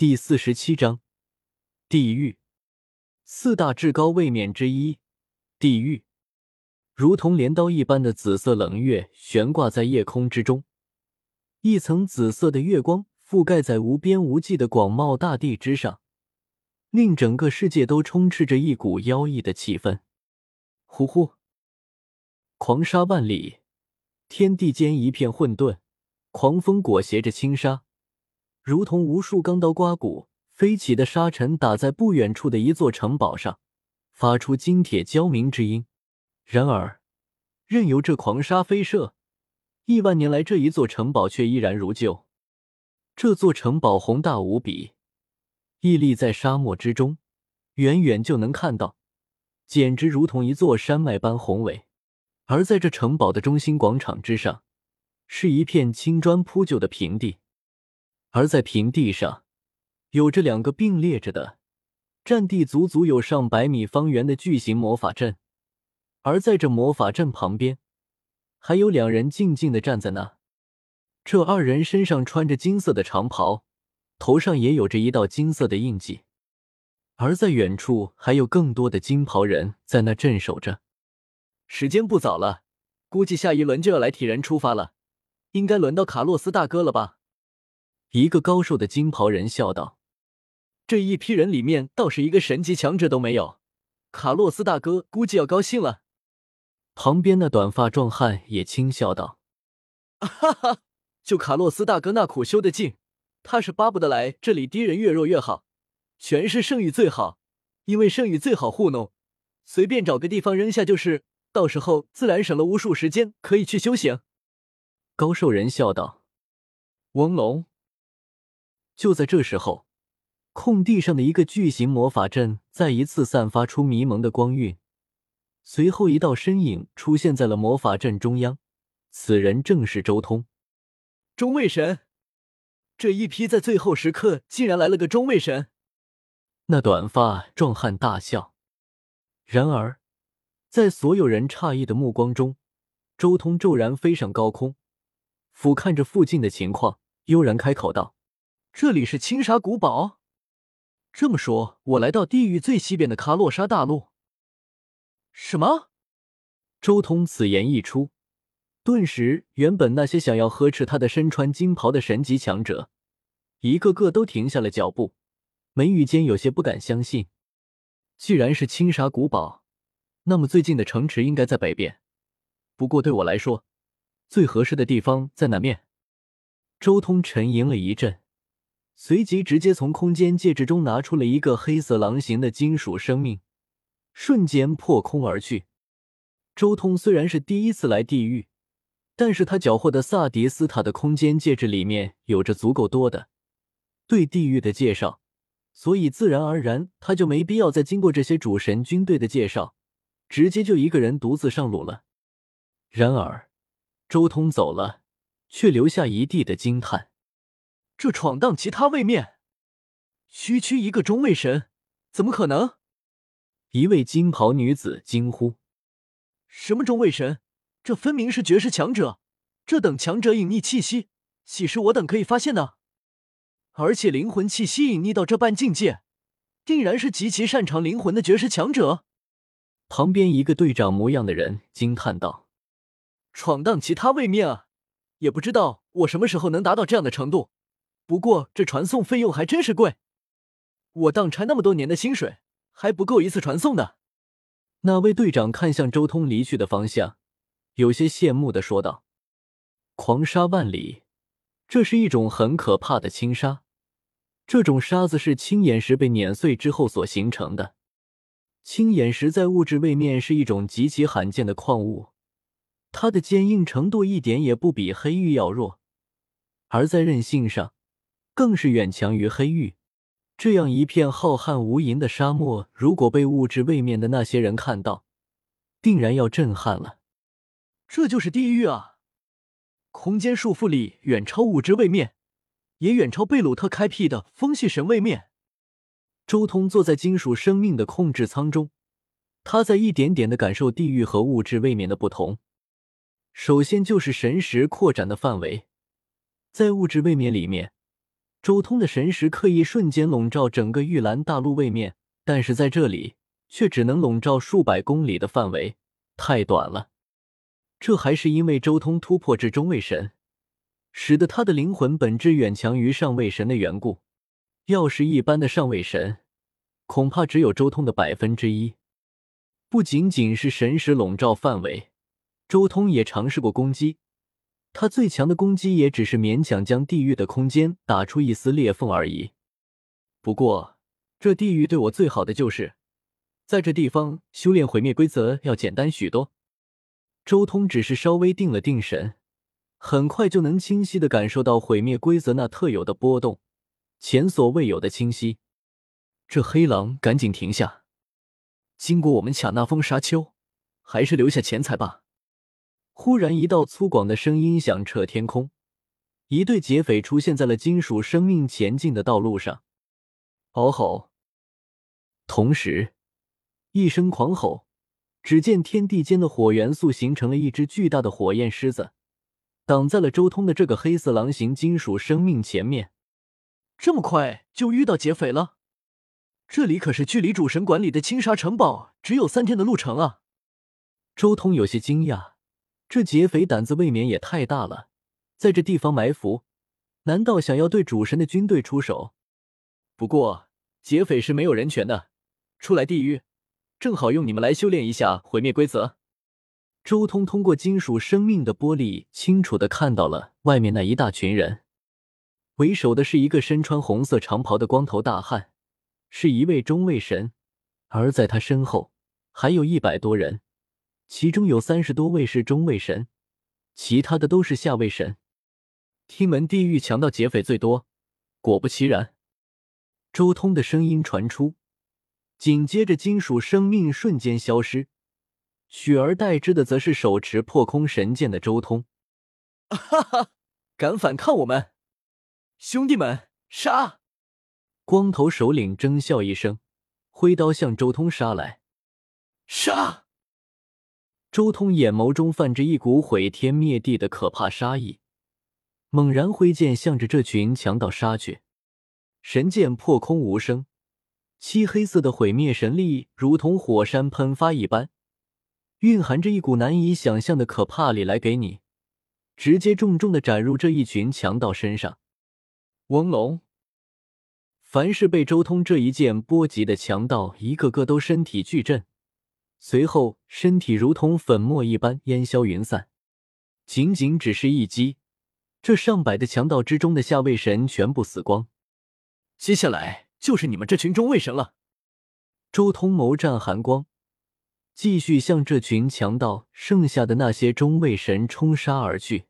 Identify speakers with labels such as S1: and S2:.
S1: 第四十七章，地狱四大至高位面之一，地狱，如同镰刀一般的紫色冷月悬挂在夜空之中，一层紫色的月光覆盖在无边无际的广袤大地之上，令整个世界都充斥着一股妖异的气氛。呼呼，狂沙万里，天地间一片混沌，狂风裹挟着轻纱。如同无数钢刀刮骨，飞起的沙尘打在不远处的一座城堡上，发出金铁交鸣之音。然而，任由这狂沙飞射，亿万年来这一座城堡却依然如旧。这座城堡宏大无比，屹立在沙漠之中，远远就能看到，简直如同一座山脉般宏伟。而在这城堡的中心广场之上，是一片青砖铺就的平地。而在平地上，有着两个并列着的、占地足足有上百米方圆的巨型魔法阵，而在这魔法阵旁边，还有两人静静的站在那。这二人身上穿着金色的长袍，头上也有着一道金色的印记。而在远处，还有更多的金袍人在那镇守着。时间不早了，估计下一轮就要来替人出发了，应该轮到卡洛斯大哥了吧？一个高瘦的金袍人笑道：“这一批人里面倒是一个神级强者都没有，卡洛斯大哥估计要高兴了。”旁边那短发壮汉也轻笑道：“哈哈，就卡洛斯大哥那苦修的劲，他是巴不得来这里敌人越弱越好，全是圣域最好，因为圣域最好糊弄，随便找个地方扔下就是，到时候自然省了无数时间可以去修行。”高瘦人笑道：“翁龙。”就在这时候，空地上的一个巨型魔法阵再一次散发出迷蒙的光晕，随后一道身影出现在了魔法阵中央。此人正是周通，中卫神。这一批在最后时刻竟然来了个中卫神！那短发壮汉大笑。然而，在所有人诧异的目光中，周通骤然飞上高空，俯瞰着附近的情况，悠然开口道。这里是青沙古堡。这么说，我来到地狱最西边的卡洛沙大陆。什么？周通此言一出，顿时，原本那些想要呵斥他的身穿金袍的神级强者，一个个都停下了脚步，眉宇间有些不敢相信。既然是青沙古堡，那么最近的城池应该在北边。不过对我来说，最合适的地方在南面。周通沉吟了一阵。随即，直接从空间戒指中拿出了一个黑色狼形的金属生命，瞬间破空而去。周通虽然是第一次来地狱，但是他缴获的萨迪斯塔的空间戒指里面有着足够多的对地狱的介绍，所以自然而然他就没必要再经过这些主神军队的介绍，直接就一个人独自上路了。然而，周通走了，却留下一地的惊叹。这闯荡其他位面，区区一个中位神，怎么可能？一位金袍女子惊呼：“什么中位神？这分明是绝世强者！这等强者隐匿气息，岂是我等可以发现的？而且灵魂气息隐匿到这般境界，定然是极其擅长灵魂的绝世强者。”旁边一个队长模样的人惊叹道：“闯荡其他位面啊！也不知道我什么时候能达到这样的程度。”不过这传送费用还真是贵，我当差那么多年的薪水还不够一次传送的。那位队长看向周通离去的方向，有些羡慕的说道：“狂沙万里，这是一种很可怕的轻沙。这种沙子是青眼石被碾碎之后所形成的。青眼石在物质位面是一种极其罕见的矿物，它的坚硬程度一点也不比黑玉要弱，而在韧性上。”更是远强于黑玉。这样一片浩瀚无垠的沙漠，如果被物质位面的那些人看到，定然要震撼了。这就是地狱啊！空间束缚力远超物质位面，也远超贝鲁特开辟的风系神位面。周通坐在金属生命的控制舱中，他在一点点的感受地狱和物质位面的不同。首先就是神识扩展的范围，在物质位面里面。周通的神识刻意瞬间笼罩整个玉兰大陆位面，但是在这里却只能笼罩数百公里的范围，太短了。这还是因为周通突破至中位神，使得他的灵魂本质远强于上位神的缘故。要是一般的上位神，恐怕只有周通的百分之一。不仅仅是神识笼罩范围，周通也尝试过攻击。他最强的攻击也只是勉强将地狱的空间打出一丝裂缝而已。不过，这地狱对我最好的就是，在这地方修炼毁灭规则要简单许多。周通只是稍微定了定神，很快就能清晰的感受到毁灭规则那特有的波动，前所未有的清晰。这黑狼，赶紧停下！经过我们卡那峰沙丘，还是留下钱财吧。忽然，一道粗犷的声音响彻天空，一对劫匪出现在了金属生命前进的道路上。嗷吼！同时，一声狂吼，只见天地间的火元素形成了一只巨大的火焰狮子，挡在了周通的这个黑色狼形金属生命前面。这么快就遇到劫匪了？这里可是距离主神管理的青沙城堡只有三天的路程啊！周通有些惊讶。这劫匪胆子未免也太大了，在这地方埋伏，难道想要对主神的军队出手？不过劫匪是没有人权的，出来地狱，正好用你们来修炼一下毁灭规则。周通通过金属生命的玻璃，清楚的看到了外面那一大群人，为首的是一个身穿红色长袍的光头大汉，是一位中位神，而在他身后还有一百多人。其中有三十多位是中位神，其他的都是下位神。听闻地狱强盗劫匪最多，果不其然，周通的声音传出，紧接着金属生命瞬间消失，取而代之的则是手持破空神剑的周通。哈哈，敢反抗我们，兄弟们，杀！光头首领争笑一声，挥刀向周通杀来，杀！周通眼眸中泛着一股毁天灭地的可怕杀意，猛然挥剑向着这群强盗杀去。神剑破空无声，漆黑色的毁灭神力如同火山喷发一般，蕴含着一股难以想象的可怕力来给你，直接重重的斩入这一群强盗身上。翁龙，凡是被周通这一剑波及的强盗，一个个都身体巨震。随后，身体如同粉末一般烟消云散。仅仅只是一击，这上百的强盗之中的下位神全部死光。接下来就是你们这群中位神了。周通眸战寒光，继续向这群强盗剩下的那些中位神冲杀而去。